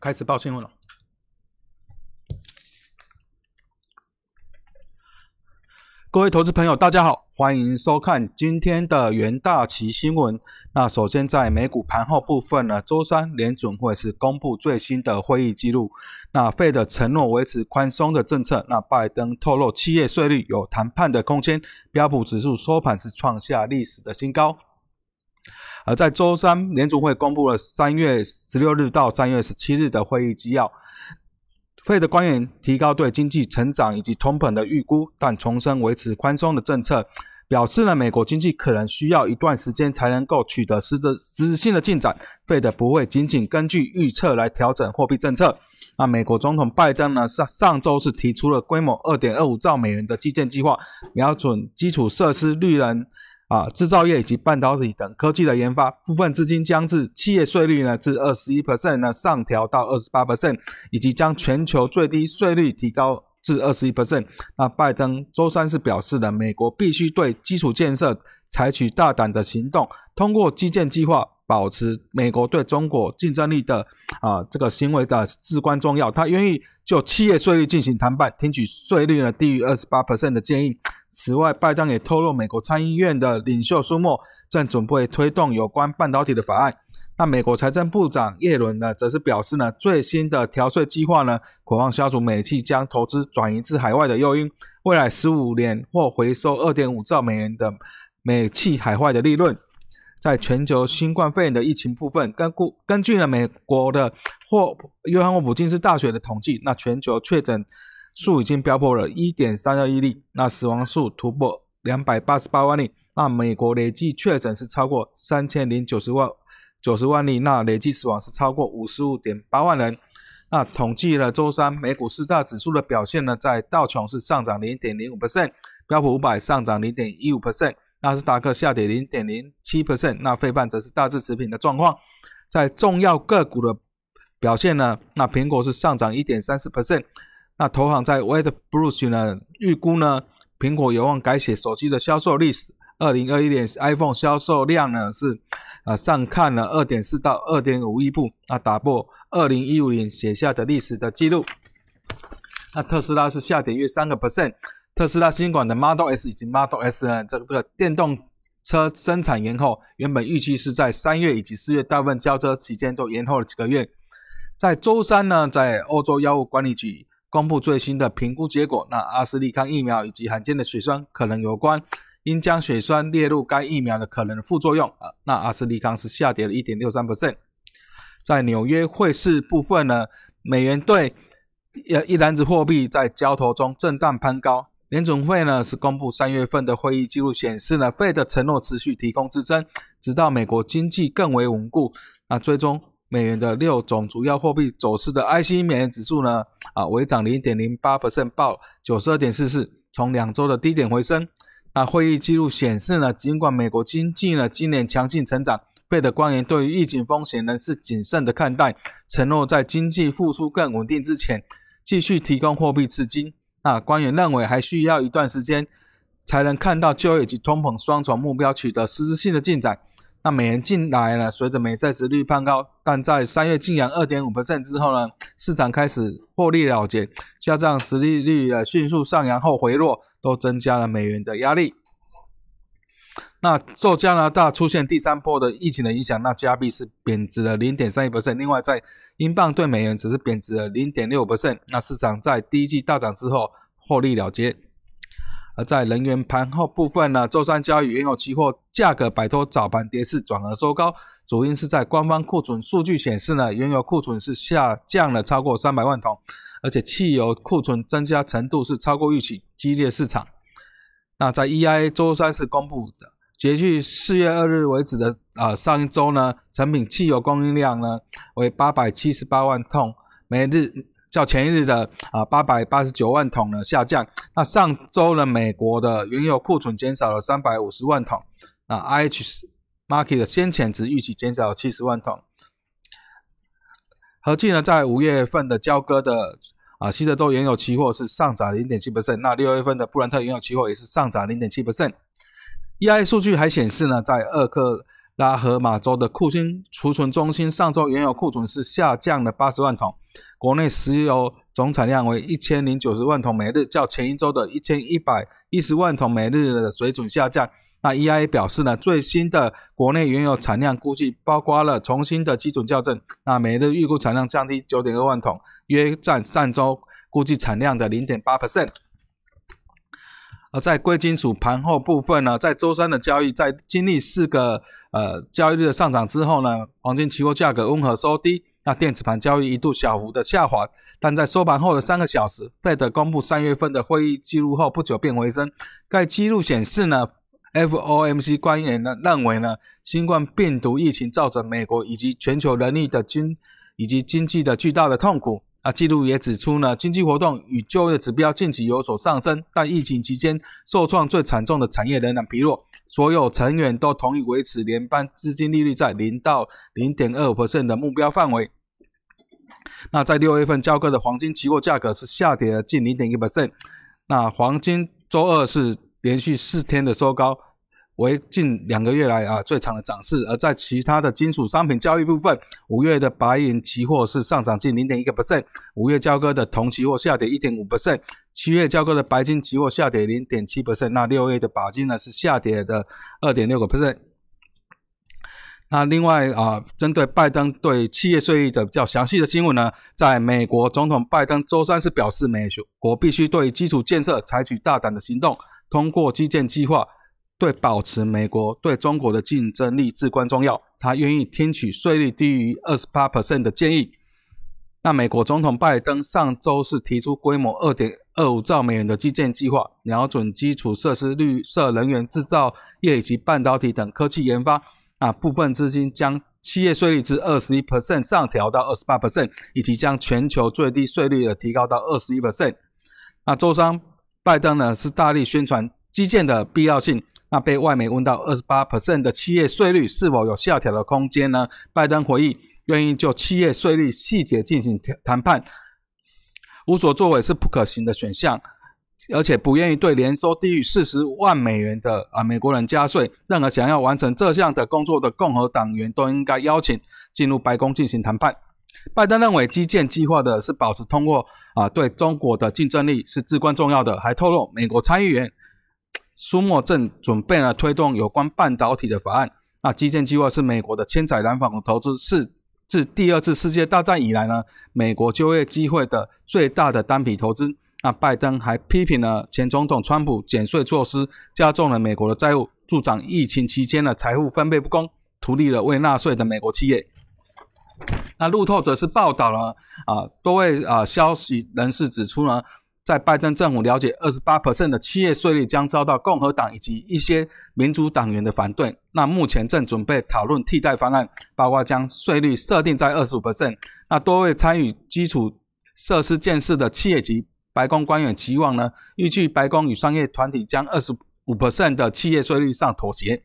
开始报新闻了。各位投资朋友，大家好，欢迎收看今天的元大旗新闻。那首先在美股盘后部分呢，周三联准会是公布最新的会议记录。那费的承诺维持宽松的政策。那拜登透露企业税率有谈判的空间。标普指数收盘是创下历史的新高。而在周三，联储会公布了三月十六日到三月十七日的会议纪要。费的官员提高对经济成长以及通膨的预估，但重申维持宽松的政策，表示呢美国经济可能需要一段时间才能够取得实质实质性的进展。费的不会仅仅根据预测来调整货币政策。那美国总统拜登呢上上周是提出了规模二点二五兆美元的基建计划，瞄准基础设施、绿能。啊，制造业以及半导体等科技的研发，部分资金将自企业税率呢，至二十一 percent 呢上调到二十八 percent，以及将全球最低税率提高至二十一 percent。那拜登周三是表示了，美国必须对基础建设采取大胆的行动，通过基建计划保持美国对中国竞争力的啊这个行为的至关重要。他愿意就企业税率进行谈判，听取税率呢低于二十八 percent 的建议。此外，拜登也透露，美国参议院的领袖舒默正准备推动有关半导体的法案。那美国财政部长耶伦呢，则是表示呢，最新的调税计划呢，渴望消除美企将投资转移至海外的诱因，未来十五年或回收二点五兆美元的美企海外的利润。在全球新冠肺炎的疫情部分，根据根据呢美国的霍约翰霍普金斯大学的统计，那全球确诊。数已经飙破了1.32亿例，那死亡数突破288万例，那美国累计确诊是超过3090万90万例，那累计死亡是超过55.8万人。那统计了周三美股四大指数的表现呢，在道琼是上涨0.05%，标普五百上涨0.15%，纳斯达克下跌0.07%，那费半则是大致持平的状况。在重要个股的表现呢，那苹果是上涨1.34%。那投行在 Wade Bruce 呢预估呢，苹果有望改写手机的销售历史。二零二一年 iPhone 销售量呢是呃上看了二点四到二点五亿部，那打破二零一五年写下的历史的记录。那特斯拉是下跌约三个 percent。特斯拉新款的 Model S 以及 Model S 呢，这个这个电动车生产延后，原本预期是在三月以及四月大部分交车期间都延后了几个月。在周三呢，在欧洲药物管理局。公布最新的评估结果，那阿斯利康疫苗以及罕见的血栓可能有关，应将血栓列入该疫苗的可能副作用。啊，那阿斯利康是下跌了一点六三百分。在纽约汇市部分呢，美元兑呃一篮子货币在交投中震荡攀高。联总会呢是公布三月份的会议记录显示呢，费的承诺持续提供支撑，直到美国经济更为稳固。那最终。美元的六种主要货币走势的 IC 美元指数呢，啊，微涨零点零八 percent，报九十二点四四，从两周的低点回升。那会议记录显示呢，尽管美国经济呢今年强劲成长，费的官员对于疫情风险仍是谨慎的看待，承诺在经济复苏更稳定之前，继续提供货币资金。那官员认为还需要一段时间，才能看到就业及通膨双重目标取得实质性的进展。那美元进来了，随着美债值率攀高，但在三月净扬二点五之后呢，市场开始获利了结，加上实利率的迅速上扬后回落，都增加了美元的压力。那受加拿大出现第三波的疫情的影响，那加币是贬值了零点三一另外，在英镑对美元只是贬值了零点六那市场在第一季大涨之后获利了结。而在能源盘后部分呢，周三交易原油期货价格摆脱早盘跌势，转而收高。主因是在官方库存数据显示呢，原油库存是下降了超过三百万桶，而且汽油库存增加程度是超过预期，激烈市场。那在 EIA 周三是公布的，截至四月二日为止的啊，上一周呢，成品汽油供应量呢为八百七十八万桶每日。较前一日的啊八百八十九万桶呢下降，那上周呢美国的原油库存减少了三百五十万桶，那 IH Market 的先前值预期减少了七十万桶，合计呢在五月份的交割的啊西德州原油期货是上涨零点七 percent，那六月份的布兰特原油期货也是上涨零点七 percent。EIA 数据还显示呢，在二克拉荷马州的库欣储存中心上周原油库存是下降了八十万桶，国内石油总产量为一千零九十万桶每日，较前一周的一千一百一十万桶每日的水准下降。那 EIA 表示呢，最新的国内原油产量估计包括了重新的基准校正，那每日预估产量降低九点二万桶，约占上周估计产量的零点八 percent。而在贵金属盘后部分呢，在周三的交易，在经历四个呃交易日的上涨之后呢，黄金期货价格温和收低。那电子盘交易一度小幅的下滑，但在收盘后的三个小时，Fed 公布三月份的会议记录后不久便回升。该记录显示呢，FOMC 官员呢认为呢，新冠病毒疫情造成美国以及全球人力的经以及经济的巨大的痛苦。啊，记录也指出呢，经济活动与就业指标近期有所上升，但疫情期间受创最惨重的产业仍然疲弱。所有成员都同意维持联邦资金利率在零到零点二五的目标范围。那在六月份交割的黄金期货价格是下跌了近零点一 percent。那黄金周二是连续四天的收高。为近两个月来啊最长的涨势，而在其他的金属商品交易部分，五月的白银期货是上涨近零点一个 percent，五月交割的铜期货下跌一点五 percent，七月交割的白金期货下跌零点七 percent，那六月的钯金呢是下跌的二点六个 percent。那另外啊，针对拜登对企业税率的比较详细的新闻呢，在美国总统拜登周三是表示，美国必须对基础建设采取大胆的行动，通过基建计划。对保持美国对中国的竞争力至关重要，他愿意听取税率低于二十八 percent 的建议。那美国总统拜登上周是提出规模二点二五兆美元的基建计划，瞄准基础设施、绿色能源、制造业以及半导体等科技研发。啊，部分资金将企业税率至二十一 percent 上调到二十八 percent，以及将全球最低税率的提高到二十一 percent。那周三拜登呢是大力宣传基建的必要性。那被外媒问到二十八 percent 的企业税率是否有下调的空间呢？拜登回应，愿意就企业税率细节进行谈判，无所作为是不可行的选项，而且不愿意对年收低于四十万美元的啊美国人加税。任何想要完成这项的工作的共和党员都应该邀请进入白宫进行谈判。拜登认为基建计划的是保持通过啊对中国的竞争力是至关重要的，还透露美国参议员。苏莫正准备了推动有关半导体的法案。那基建计划是美国的千载难逢的投资，是自第二次世界大战以来呢美国就业机会的最大的单笔投资。那拜登还批评了前总统川普减税措施加重了美国的债务，助长疫情期间的财富分配不公，图利了未纳税的美国企业。那路透则是报道了啊多位啊消息人士指出呢。在拜登政府了解，二十八 percent 的企业税率将遭到共和党以及一些民主党员的反对。那目前正准备讨论替代方案，包括将税率设定在二十五 percent。那多位参与基础设施建设的企业级白宫官员期望呢，预计白宫与商业团体将二十五 percent 的企业税率上妥协。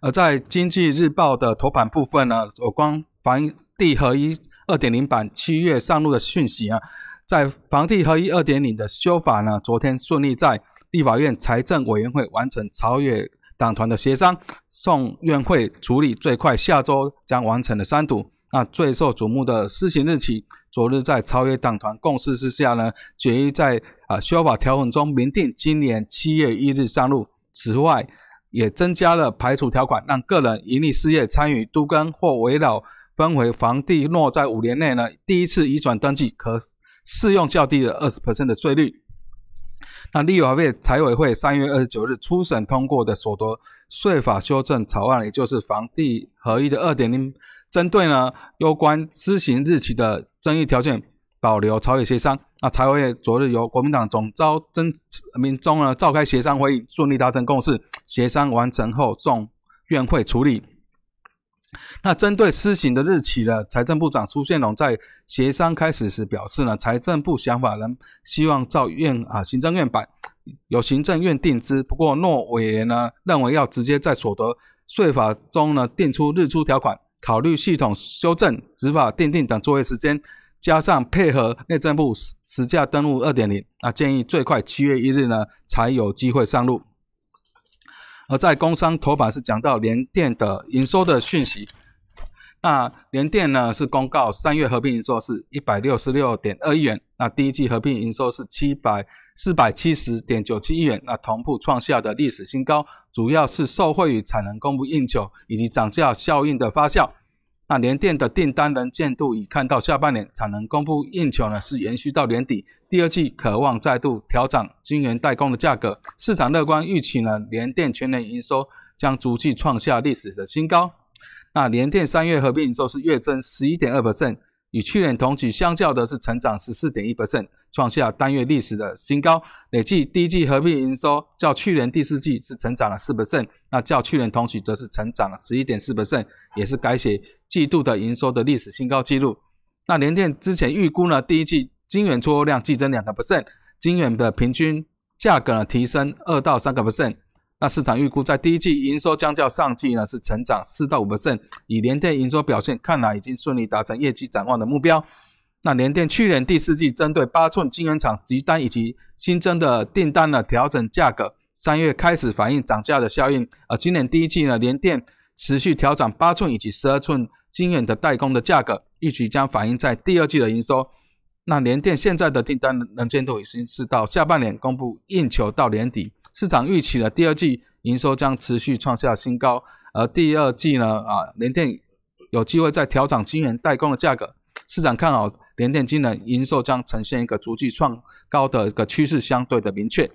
而在经济日报的头版部分呢，有关房地合一。二点零版七月上路的讯息啊，在房地合一二点零的修法呢，昨天顺利在立法院财政委员会完成超越党团的协商，送院会处理，最快下周将完成的三读。那最受瞩目的施行日期，昨日在超越党团共识之下呢，决议在啊修法条文中明定今年七月一日上路。此外，也增加了排除条款，让个人盈利事业参与都更或围绕。分为房地若在五年内呢，第一次移转登记可适用较低的二十的税率。那立法会财委会三月二十九日初审通过的所得税法修正草案，也就是房地合一的二点零，针对呢有关施行日期的争议条件，保留朝野协商。那财委会昨日由国民党总召曾明忠呢召开协商会议，顺利达成共识，协商完成后送院会处理。那针对施行的日期呢？财政部长苏宪龙在协商开始时表示呢，财政部想法呢，希望照院啊行政院版，由行政院定之。不过诺委员呢认为要直接在所得税法中呢定出日出条款，考虑系统修正、执法定定等作业时间，加上配合内政部实价登录二点零，啊建议最快七月一日呢才有机会上路。而在工商头版是讲到联电的营收的讯息。那联电呢是公告三月合并营收是一百六十六点二亿元，那第一季合并营收是七百四百七十点九七亿元，那同步创下的历史新高，主要是受惠于产能供不应求以及涨价效应的发酵。那联电的订单能见度已看到下半年产能供不应求呢，是延续到年底，第二季渴望再度调涨晶圆代工的价格，市场乐观预期呢，联电全年营收将逐季创下历史的新高。那联电三月合并营收是月增十一点二百分与去年同期相较的是成长十四点一 percent，创下单月历史的新高。累计第一季合并营收较去年第四季是成长了四 percent，那较去年同期则是成长了十一点四 percent，也是改写季度的营收的历史新高纪录。那联电之前预估呢，第一季晶圆出货量季增两个 percent，晶圆的平均价格呢提升二到三个 percent。那市场预估在第一季营收将较上季呢是成长四到五 percent，以联电营收表现看来已经顺利达成业绩展望的目标。那联电去年第四季针对八寸晶圆厂急单以及新增的订单呢调整价格，三月开始反映涨价的效应。而今年第一季呢联电持续调整八寸以及十二寸晶圆的代工的价格，预期将反映在第二季的营收。那联电现在的订单能见度已经是到下半年公布应求到年底。市场预期的第二季营收将持续创下新高，而第二季呢，啊，联电有机会再调整晶圆代工的价格。市场看好联电今年营收将呈现一个逐季创高的一个趋势，相对的明确。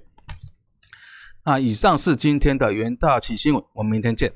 那以上是今天的元大旗新闻，我们明天见。